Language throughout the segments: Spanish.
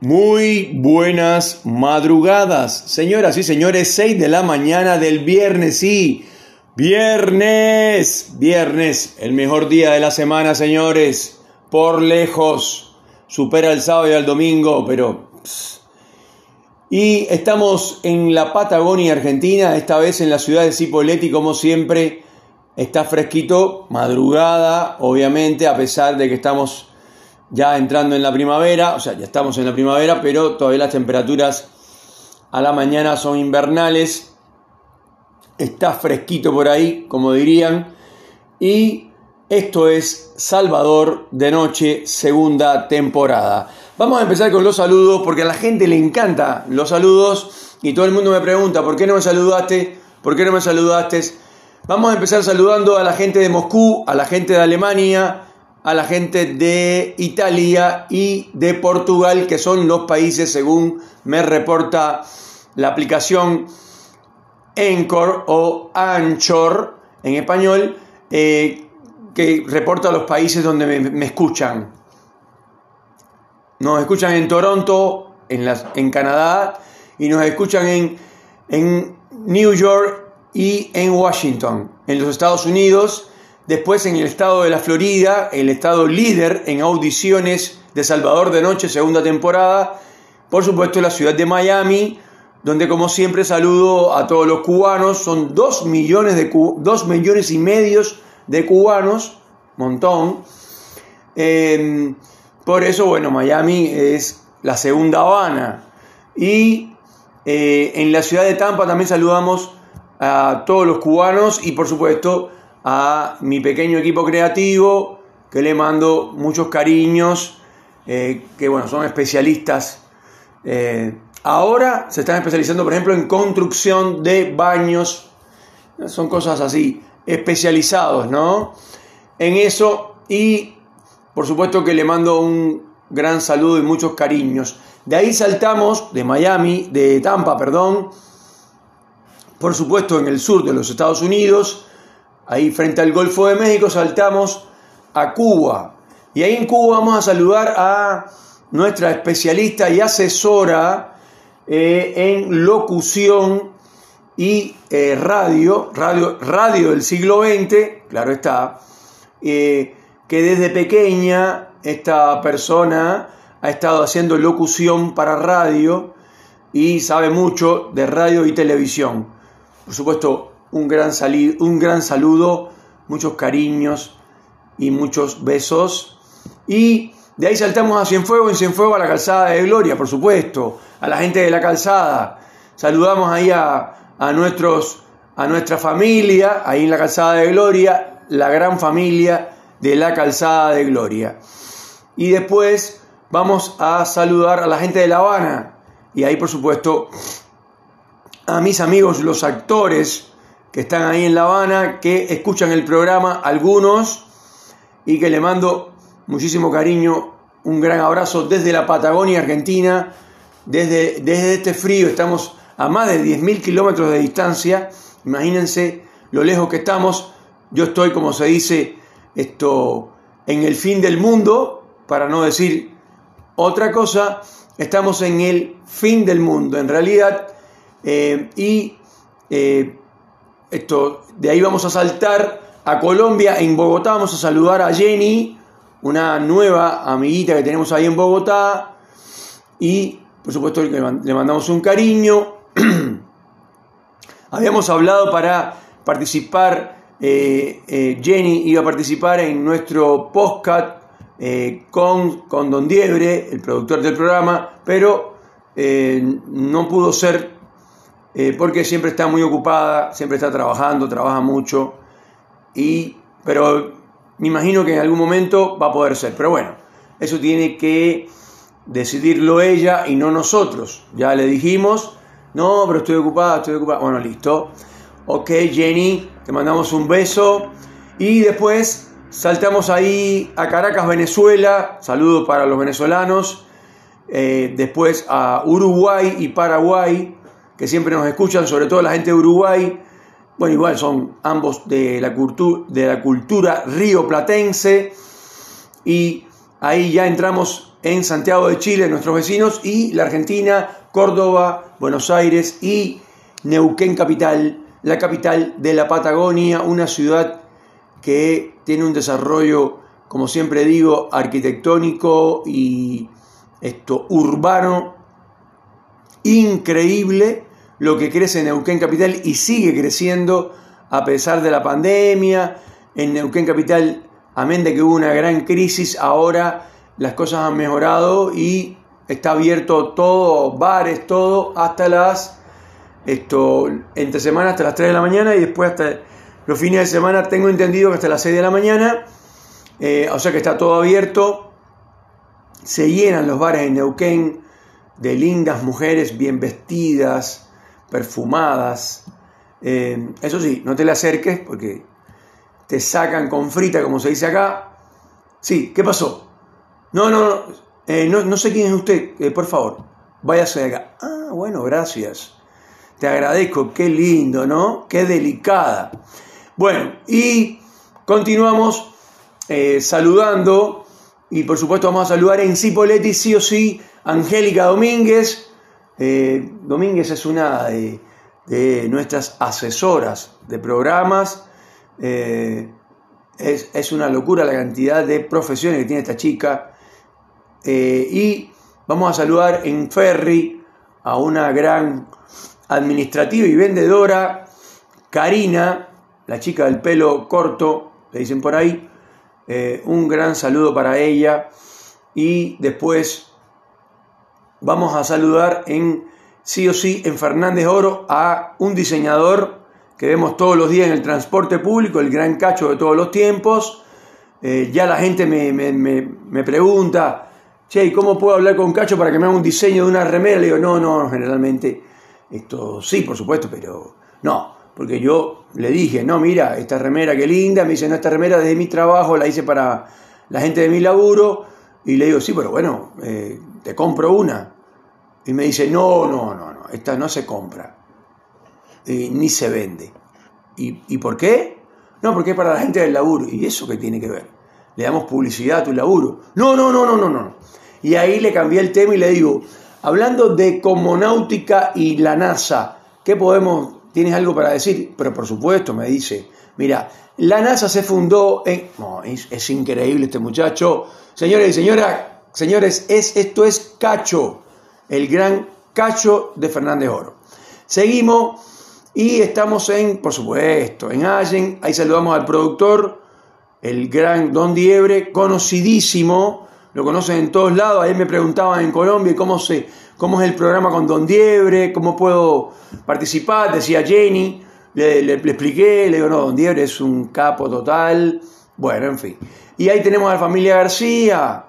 Muy buenas madrugadas, señoras y señores, 6 de la mañana del viernes, sí, viernes, viernes, el mejor día de la semana, señores, por lejos, supera el sábado y el domingo, pero... Y estamos en la Patagonia Argentina, esta vez en la ciudad de Cipolletti, como siempre, está fresquito, madrugada, obviamente, a pesar de que estamos ya entrando en la primavera, o sea, ya estamos en la primavera, pero todavía las temperaturas a la mañana son invernales. Está fresquito por ahí, como dirían. Y esto es Salvador de Noche, segunda temporada. Vamos a empezar con los saludos porque a la gente le encanta los saludos y todo el mundo me pregunta, ¿por qué no me saludaste? ¿Por qué no me saludaste? Vamos a empezar saludando a la gente de Moscú, a la gente de Alemania, a la gente de Italia y de Portugal, que son los países, según me reporta la aplicación Anchor o Anchor en español, eh, que reporta los países donde me, escuchan. Nos escuchan en Toronto, en, las, en Canadá, y nos escuchan en, en New York y en Washington, en los Estados Unidos Después en el estado de la Florida, el estado líder en audiciones de Salvador de Noche, segunda temporada. Por supuesto la ciudad de Miami, donde como siempre saludo a todos los cubanos. Son dos millones, de, dos millones y medios de cubanos, montón. Em, por eso, bueno, Miami es la segunda Habana. Y eh, en la ciudad de Tampa también saludamos a todos los cubanos y por supuesto a mi pequeño equipo creativo, que le mando muchos cariños, eh, que bueno, son especialistas. Eh, ahora se están especializando, por ejemplo, en construcción de baños, son cosas así, especializados, ¿no? En eso y por supuesto que le mando un gran saludo y muchos cariños. De ahí saltamos, de Miami, de Tampa, perdón, por supuesto en el sur de los Estados Unidos, ahí frente al Golfo de México, saltamos a Cuba. Y ahí en Cuba vamos a saludar a nuestra especialista y asesora eh, en locución y eh, radio, radio, radio del siglo XX, claro está, eh, que desde pequeña esta persona ha estado haciendo locución para radio y sabe mucho de radio y televisión. Por supuesto, un gran, un gran saludo, muchos cariños y muchos besos. Y de ahí saltamos a Cienfuegos, en Cienfuegos a la calzada de Gloria, por supuesto, a la gente de la calzada. Saludamos ahí a, a, nuestros, a nuestra familia, ahí en la calzada de Gloria, la gran familia de la calzada de Gloria. Y después vamos a saludar a la gente de La Habana. Y ahí, por supuesto, a mis amigos, los actores que están ahí en La Habana, que escuchan el programa, algunos, y que le mando muchísimo cariño, un gran abrazo desde la Patagonia Argentina, desde, desde este frío, estamos a más de 10.000 kilómetros de distancia, imagínense lo lejos que estamos, yo estoy, como se dice, esto, en el fin del mundo, para no decir otra cosa, estamos en el fin del mundo, en realidad, eh, y eh, esto, de ahí vamos a saltar a Colombia, en Bogotá vamos a saludar a Jenny, una nueva amiguita que tenemos ahí en Bogotá. Y por supuesto le mandamos un cariño. Habíamos hablado para participar, eh, eh, Jenny iba a participar en nuestro podcast eh, con, con Don Diebre, el productor del programa, pero no pudo ser eh, porque siempre está muy ocupada, siempre está trabajando, trabaja mucho, y, pero me imagino que en algún momento va a poder ser. Pero bueno, eso tiene que decidirlo ella y no nosotros. Ya le dijimos, no, pero estoy ocupada, estoy ocupada. Bueno, listo. Ok, Jenny, te mandamos un beso. Y después saltamos ahí a Caracas, Venezuela. Saludos para los venezolanos. Eh, después a Uruguay y Paraguay que siempre nos escuchan, sobre todo la gente de Uruguay. Bueno, igual son ambos de la, cultura, de la cultura río platense. Y Ahí ya entramos en Santiago de Chile, nuestros vecinos, y la Argentina, Córdoba, Buenos Aires y Neuquén capital, la capital de la Patagonia, una ciudad que tiene un desarrollo, como siempre digo, arquitectónico y esto urbano increíble lo que crece en Neuquén Capital y sigue creciendo a pesar de la pandemia. En Neuquén Capital, amén de que hubo una gran crisis, ahora las cosas han mejorado y está abierto todo, bares, todo, hasta las, esto, entre semana hasta las 3 de la mañana y después hasta los fines de semana tengo entendido que hasta las 6 de la mañana, eh, o sea que está todo abierto, se llenan los bares en Neuquén de lindas mujeres bien vestidas, perfumadas. Eh, eso sí, no te le acerques porque te sacan con frita, como se dice acá. Sí, ¿qué pasó? No, no, no, eh, no, sé quién es usted, eh, por favor, váyase de acá. Ah, bueno, gracias. Te agradezco, qué lindo, ¿no? Qué delicada. Bueno, y continuamos saludando, y por supuesto vamos a saludar en Cipoletti, sí o sí, Angélica Domínguez. Eh, Domínguez es una de, nuestras asesoras de programas. Eh, es, una locura la cantidad de profesiones que tiene esta chica. Eh, y vamos a saludar en Ferry a una gran administrativa y vendedora, Karina, la chica del pelo corto, le dicen por ahí. un gran saludo para ella. Y después vamos a saludar en sí o sí en Fernández Oro a un diseñador que vemos todos los días en el transporte público, el gran cacho de todos los tiempos. Eh, ya la gente me, pregunta, che, ¿cómo puedo hablar con Cacho para que me haga un diseño de una remera? Le digo, no, no, generalmente esto sí, por supuesto, pero no, porque yo le dije, no, mira, esta remera qué linda, me dice, no, esta remera de mi trabajo la hice para la gente de mi laburo, y le digo, sí, pero bueno, eh, te compro una. Y me dice, no, no, no, no, esta no se compra, ni se vende. ¿Y, por qué? No, porque es para la gente del laburo. ¿Y eso qué tiene que ver? Le damos publicidad a tu laburo. No, no, no, no, no, no. Y ahí le cambié el tema y le digo, hablando de Comonáutica y la NASA, ¿qué podemos, tienes algo para decir? Pero por supuesto, me dice, mira, la NASA se fundó en... No, es, es increíble este muchacho. Señores y señoras, señores, es, esto es cacho el gran Cacho de Fernández Oro. Seguimos y estamos en, por supuesto, en Allen. Ahí saludamos al productor, el gran Don Diebre, conocidísimo. Lo conocen en todos lados. Ahí me preguntaban en Colombia cómo, se, cómo es el programa con Don Diebre, cómo puedo participar. Decía Jenny. Le, le, expliqué, le digo, no, Don Diebre es un capo total. Bueno, en fin. Y ahí tenemos a la familia García,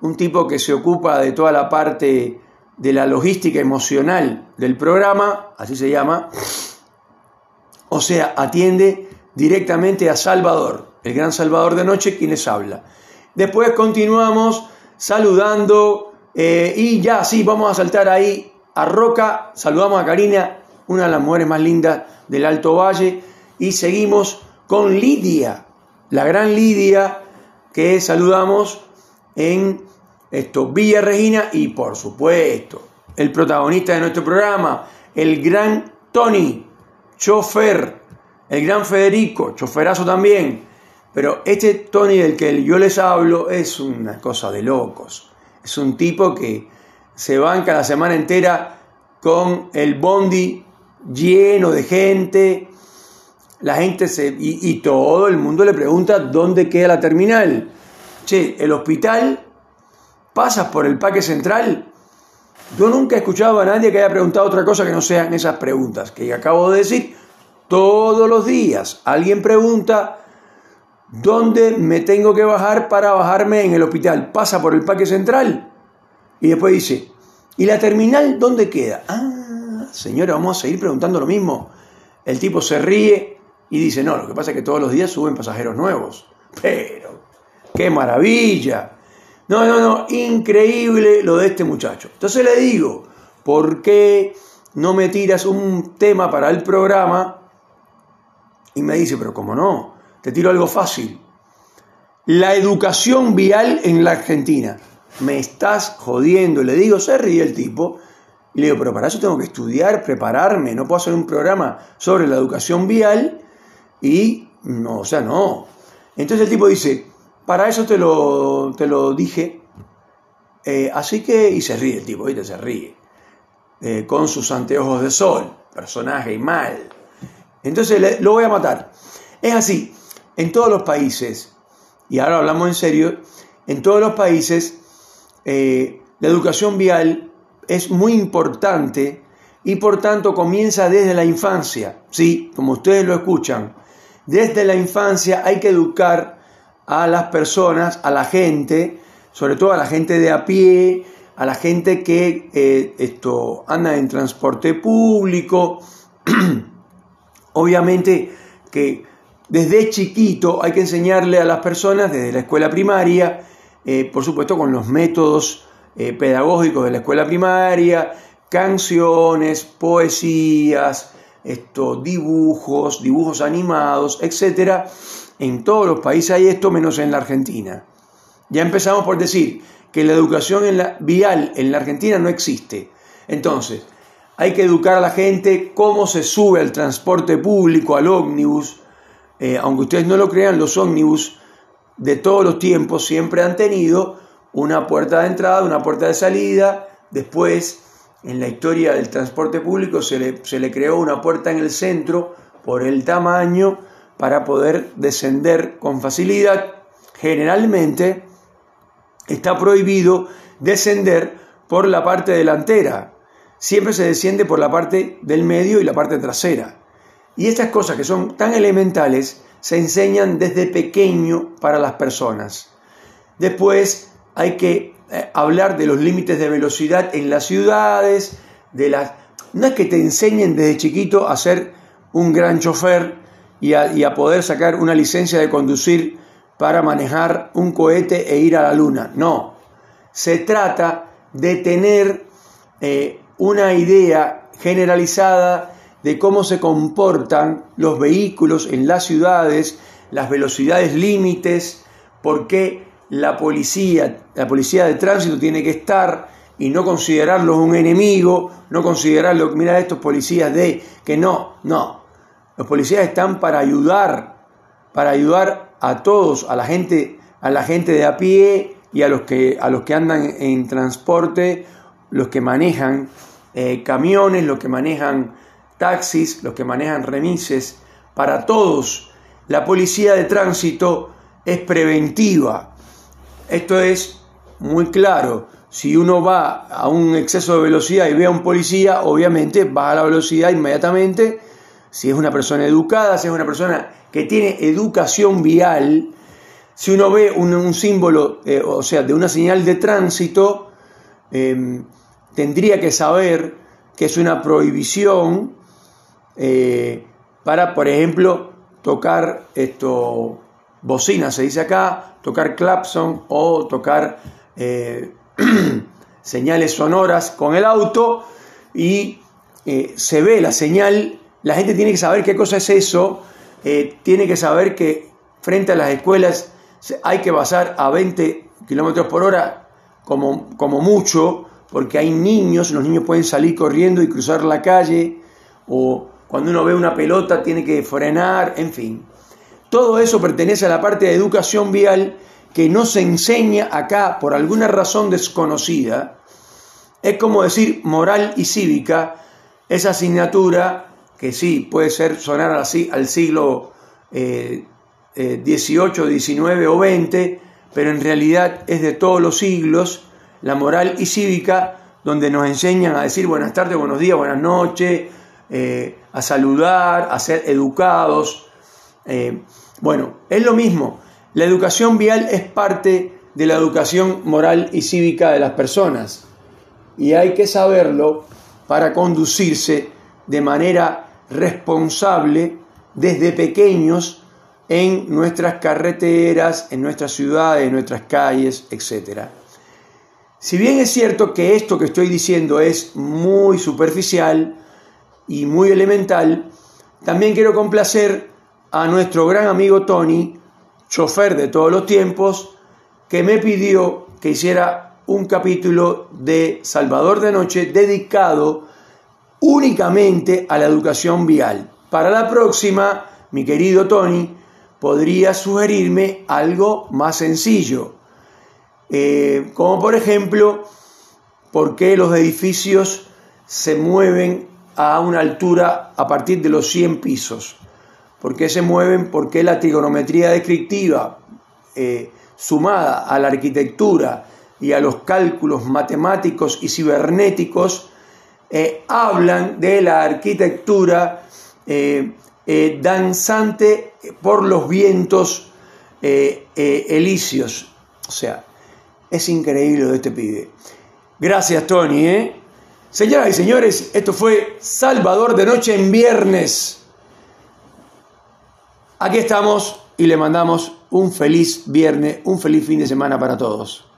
un tipo que se ocupa de toda la parte de la logística emocional del programa, así se llama, o sea, atiende directamente a Salvador, el gran Salvador de Noche, quien les habla. Después continuamos saludando eh, y ya, sí, vamos a saltar ahí a Roca, saludamos a Karina, una de las mujeres más lindas del Alto Valle, y seguimos con Lidia, la gran Lidia, que saludamos en esto, Villa Regina y por supuesto, el protagonista de nuestro programa, el gran Tony, chofer, el gran Federico, choferazo también. Pero este Tony del que yo les hablo es una cosa de locos. Es un tipo que se banca la semana entera con el bondi lleno de gente. La gente se. Y, y todo el mundo le pregunta dónde queda la terminal. Che, el hospital pasas por el Parque Central, yo nunca he escuchado a nadie que haya preguntado otra cosa que no sean esas preguntas que acabo de decir. Todos los días alguien pregunta dónde me tengo que bajar para bajarme en el hospital. Pasa por el Parque Central y después dice, ¿y la terminal dónde queda? Ah, señora, vamos a seguir preguntando lo mismo. El tipo se ríe y dice, no, lo que pasa es que todos los días suben pasajeros nuevos. Pero, qué maravilla. No, no, no, increíble lo de este muchacho. Entonces le digo, ¿por qué no me tiras un tema para el programa? Y me dice, pero ¿cómo no? Te tiro algo fácil. la educación vial en la Argentina. Me estás jodiendo, le digo, se ríe el tipo. Y le digo, pero para eso tengo que estudiar, prepararme, no puedo hacer un programa sobre la educación vial y, no, o sea, no. Entonces el tipo dice, para eso te lo, te lo dije, eh, así que, y se ríe el tipo, ¿viste? Se ríe, eh, con sus anteojos de sol, personaje mal. Entonces lo voy a matar. Es así, en todos los países, y ahora hablamos en serio, en todos los países eh, la educación vial es muy importante y por tanto comienza desde la infancia. Sí, como ustedes lo escuchan, desde la infancia hay que educar a las personas, a la gente, sobre todo a la gente de a pie, a la gente que eh, esto, anda en transporte público. Obviamente que desde chiquito hay que enseñarle a las personas, desde la escuela primaria, eh, por supuesto con los métodos eh, pedagógicos de la escuela primaria, canciones, poesías, dibujos, dibujos animados, etc. En todos los países hay esto, menos en la Argentina. Ya empezamos por decir que la educación en la, vial en la Argentina no existe. Entonces, hay que educar a la gente cómo se sube al transporte público, al ómnibus, eh, aunque ustedes no lo crean, los ómnibus de todos los tiempos siempre han tenido una puerta de entrada, una puerta de salida. Después, en la historia del transporte público, se le, se le creó una puerta en el centro por el tamaño para poder descender con facilidad. Generalmente está prohibido descender por la parte delantera. Siempre se desciende por la parte del medio y la parte trasera. Y estas cosas que son tan elementales se enseñan desde pequeño para las personas. Después hay que eh, hablar de los límites de velocidad en las ciudades, de las... No es que te enseñen desde chiquito a ser un gran chofer y a, poder sacar una licencia de conducir para manejar un cohete e ir a la luna. No, se trata de tener eh, una idea generalizada de cómo se comportan los vehículos en las ciudades, las velocidades límites, por qué la policía, la policía de tránsito tiene que estar y no considerarlos un enemigo, no considerarlo, mira estos policías de que no, no. Los policías están para ayudar, para ayudar a todos, a la gente, a la gente de a pie y a los que, a los que andan en transporte, los que manejan eh, camiones, los que manejan taxis, los que manejan remises, para todos. La policía de tránsito es preventiva. Esto es muy claro. Si uno va a un exceso de velocidad y ve a un policía, obviamente baja la velocidad inmediatamente. Si es una persona educada, si es una persona que tiene educación vial, si uno ve un, símbolo, eh, o sea, de una señal de tránsito, em, tendría que saber que es una prohibición eh, para, por ejemplo, tocar esto, bocina, se dice acá, tocar clapson o tocar eh, señales sonoras con el auto y se ve la señal, la gente tiene que saber qué cosa es eso, tiene que saber que frente a las escuelas hay que pasar a 20 kilómetros por hora como, como mucho, porque hay niños, los niños pueden salir corriendo y cruzar la calle o cuando uno ve una pelota tiene que frenar, en fin. Todo eso pertenece a la parte de educación vial que no se enseña acá por alguna razón desconocida. Es como decir moral y cívica, esa asignatura que sí puede ser sonar así al siglo XVIII, eh, XIX eh, o XX, pero en realidad es de todos los siglos, la moral y cívica, donde nos enseñan a decir buenas tardes, buenos días, buenas noches, eh, a saludar, a ser educados. Bueno, es lo mismo. La educación vial es parte de la educación moral y cívica de las personas. Y hay que saberlo para conducirse de manera responsable desde pequeños en nuestras carreteras, en nuestras ciudades, en nuestras calles, etc. Si bien es cierto que esto que estoy diciendo es muy superficial, y muy elemental, también quiero complacer a nuestro gran amigo Tony, chofer de todos los tiempos, que me pidió que hiciera un capítulo de Salvador de Noche dedicado únicamente a la educación vial. Para la próxima, mi querido Tony, podría sugerirme algo más sencillo, eh, como por ejemplo, por qué los edificios se mueven a una altura a partir de los 100 pisos. ¿Por qué se mueven? ¿Por qué la trigonometría descriptiva eh, sumada a la arquitectura y a los cálculos matemáticos y cibernéticos eh, hablan de la arquitectura danzante por los vientos elíseos? O sea, es increíble de este pibe. Gracias, Tony. ¿eh? Señoras y señores, esto fue Salvador de Noche en viernes. Aquí estamos y le mandamos un feliz viernes, un feliz fin de semana para todos.